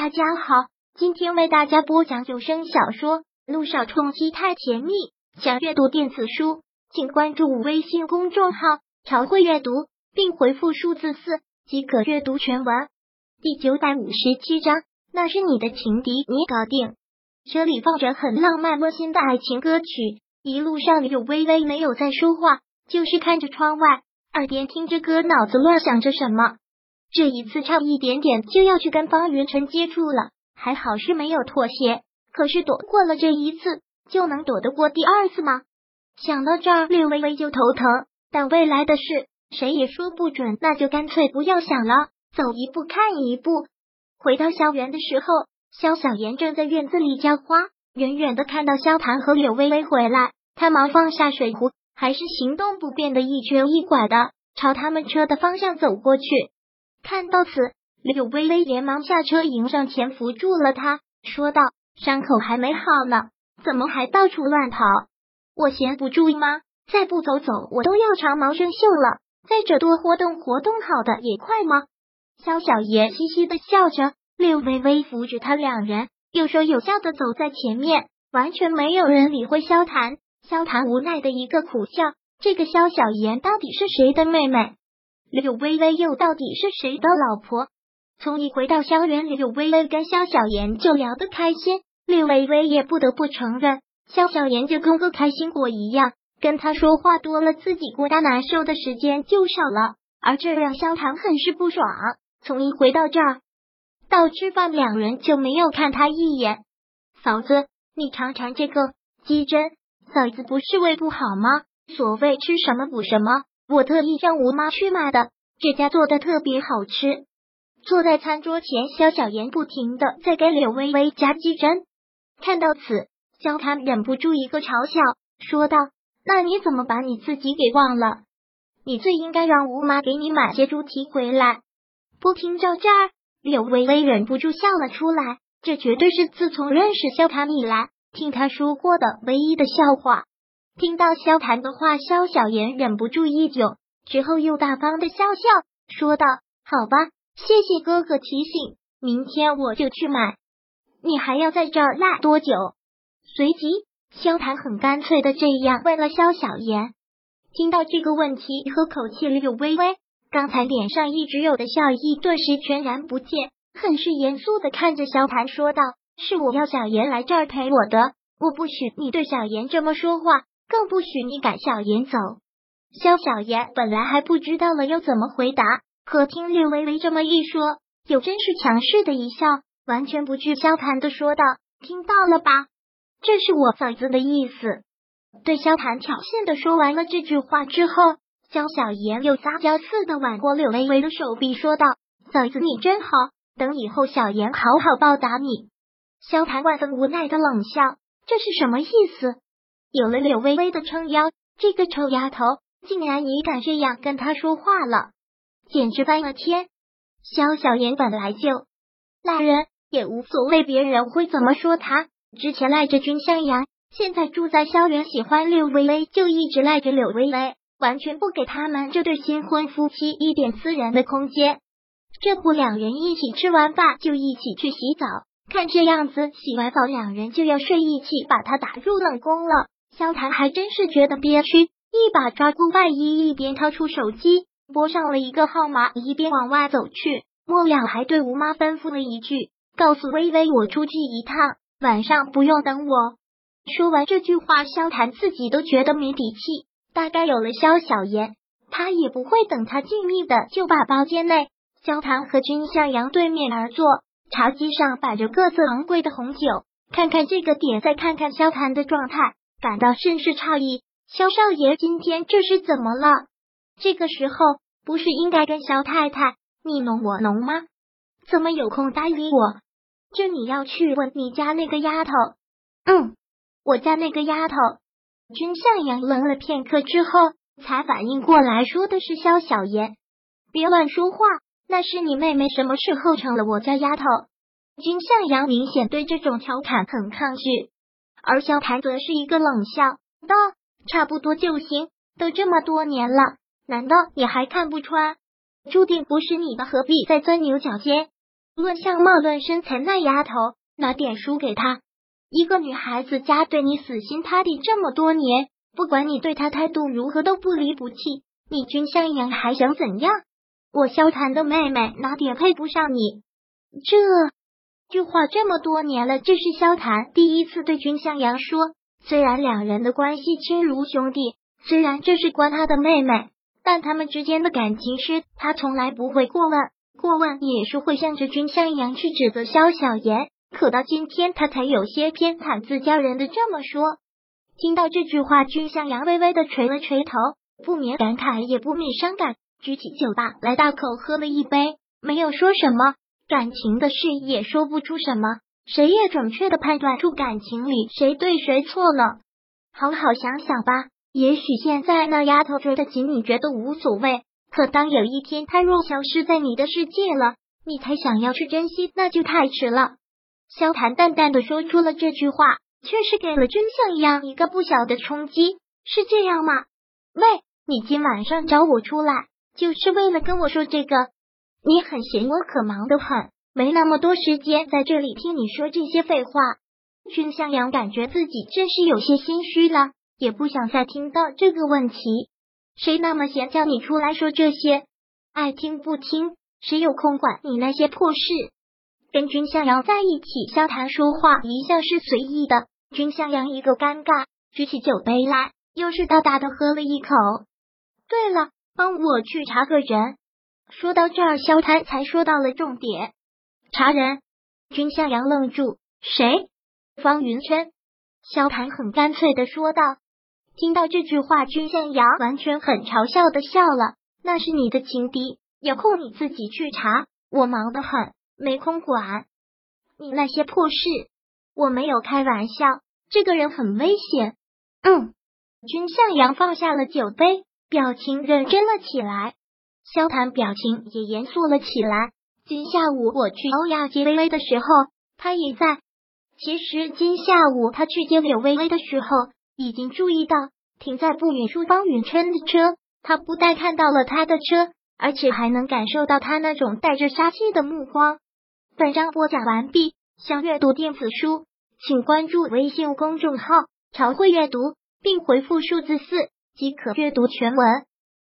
大家好，今天为大家播讲有声小说《路上冲击太甜蜜》。想阅读电子书，请关注微信公众号“朝会阅读”，并回复数字四即可阅读全文。第九百五十七章，那是你的情敌，你搞定。车里放着很浪漫温馨的爱情歌曲，一路上柳微微没有在说话，就是看着窗外，耳边听着歌，脑子乱想着什么。这一次差一点点就要去跟方云晨接触了，还好是没有妥协。可是躲过了这一次，就能躲得过第二次吗？想到这儿，略微微就头疼。但未来的事谁也说不准，那就干脆不要想了，走一步看一步。回到校园的时候，肖小妍正在院子里浇花，远远的看到肖谭和柳微微回来，他忙放下水壶，还是行动不便的一瘸一拐的朝他们车的方向走过去。看到此，柳微微连忙下车迎上前扶住了他，说道：“伤口还没好呢，怎么还到处乱跑？我闲不住吗？再不走走，我都要长毛生锈了。再者，多活动活动，好的也快吗？”肖小爷嘻嘻的笑着，柳微微扶着他，两人有说有笑的走在前面，完全没有人理会萧谈。萧谈无奈的一个苦笑，这个萧小妍到底是谁的妹妹？柳微微又到底是谁的老婆？从一回到校园，柳微微跟肖小妍就聊得开心。柳微微也不得不承认，肖小妍就跟个开心果一样，跟他说话多了，自己孤单难受的时间就少了。而这让萧唐很是不爽。从一回到这儿到吃。饭，两人就没有看他一眼。嫂子，你尝尝这个鸡胗，嫂子不是胃不好吗？所谓吃。什么补什么。我特意让吴妈去买的，这家做的特别好吃。坐在餐桌前，肖小妍不停的在给柳微微夹鸡胗。看到此，肖谭忍不住一个嘲笑，说道：“那你怎么把你自己给忘了？你最应该让吴妈给你买些猪蹄回来。”不听到这儿，柳微微忍不住笑了出来。这绝对是自从认识肖谭以来听他说过的唯一的笑话。听到萧谈的话，萧小言忍不住一窘，之后又大方的笑笑说道：“好吧，谢谢哥哥提醒，明天我就去买。你还要在这儿赖多久？”随即，萧谈很干脆的这样问了萧小言。听到这个问题和口气里有微微，刚才脸上一直有的笑意顿时全然不见，很是严肃的看着萧谈说道：“是我要小言来这儿陪我的，我不许你对小言这么说话。”更不许你赶小妍走。肖小妍本来还不知道了要怎么回答，可听柳微微这么一说，又真是强势的一笑，完全不惧萧谈的说道：“听到了吧？这是我嫂子的意思。”对萧谈挑衅的说完了这句话之后，肖小妍又撒娇似的挽过柳微微的手臂，说道：“嫂子你真好，等以后小妍好好报答你。”萧谈万分无奈的冷笑：“这是什么意思？”有了柳微微的撑腰，这个臭丫头竟然也敢这样跟他说话了，简直翻了天！萧小言本来就赖人，也无所谓别人会怎么说他。之前赖着君向阳，现在住在萧园，喜欢柳微微，就一直赖着柳微微，完全不给他们这对新婚夫妻一点私人的空间。这不，两人一起吃完饭就一起去洗澡，看这样子，洗完澡两人就要睡一起，把他打入冷宫了。萧谈还真是觉得憋屈，一把抓住外衣，一边掏出手机拨上了一个号码，一边往外走去。末了还对吴妈吩咐了一句：“告诉微微，我出去一趟，晚上不用等我。”说完这句话，萧谈自己都觉得没底气。大概有了萧小言，他也不会等他静谧的就把包间内。萧谈和君向阳对面而坐，茶几上摆着各色昂贵的红酒。看看这个点，再看看萧谈的状态。感到甚是诧异，萧少爷今天这是怎么了？这个时候不是应该跟萧太太你侬我侬吗？怎么有空搭理我？这你要去问你家那个丫头。嗯，我家那个丫头。君向阳愣了片刻之后，才反应过来，说的是萧小爷。别乱说话，那是你妹妹什么时候成了我家丫头？君向阳明显对这种调侃很抗拒。而萧谈则是一个冷笑道：“差不多就行，都这么多年了，难道你还看不穿？注定不是你的，何必再钻牛角尖？”论相貌论身材，那丫头拿点输给他。一个女孩子家对你死心塌地这么多年，不管你对她态度如何，都不离不弃。你君向阳还想怎样？我萧谈的妹妹哪点配不上你？这句话这么多年了，这是萧谈第一次对君向阳说。虽然两人的关系亲如兄弟，虽然这是关他的妹妹，但他们之间的感情是他从来不会过问。过问也是会向着君向阳去指责萧小言，可到今天他才有些偏袒自家人的这么说。听到这句话，君向阳微微的垂了垂头，不免感慨，也不免伤感，举起酒吧来大口喝了一杯，没有说什么感情的事，也说不出什么，谁也准确的判断出感情里谁对谁错了。好好想想吧，也许现在那丫头追得紧，你觉得无所谓。可当有一天她若消失在你的世界了，你才想要去珍惜，那就太迟了。萧谈淡淡的说出了这句话，却是给了真相一样一个不小的冲击。是这样吗？喂，你今晚上找我出来，就是为了跟我说这个？你很闲我可忙得很，没那么多时间在这里听你说这些废话。君向阳感觉自己真是有些心虚了，也不想再听到这个问题。谁那么闲叫你出来说这些？爱听不听，谁有空管你那些破事？跟君向阳在一起，萧谈说话一向是随意的。君向阳一个尴尬，举起酒杯来，又是大大的喝了一口。对了，帮我去查个人。说到这儿，萧谈才说到了重点。查人？君向阳愣住，谁？方云琛。萧谈很干脆的说道。听到这句话，君向阳完全很嘲笑的笑了。那是你的情敌，有空你自己去查，我忙得很，没空管你那些破事。我没有开玩笑，这个人很危险。嗯，君向阳放下了酒杯，表情认真了起来。萧谈表情也严肃了起来。今下午我去欧亚接微微的时候，他也在。其实今下午他去接柳微微的时候。已经注意到停在不远处方云琛的车，他不但看到了他的车，而且还能感受到他那种带着杀气的目光。本章播讲完毕，想阅读电子书，请关注微信公众号“朝会阅读”，并回复数字四即可阅读全文。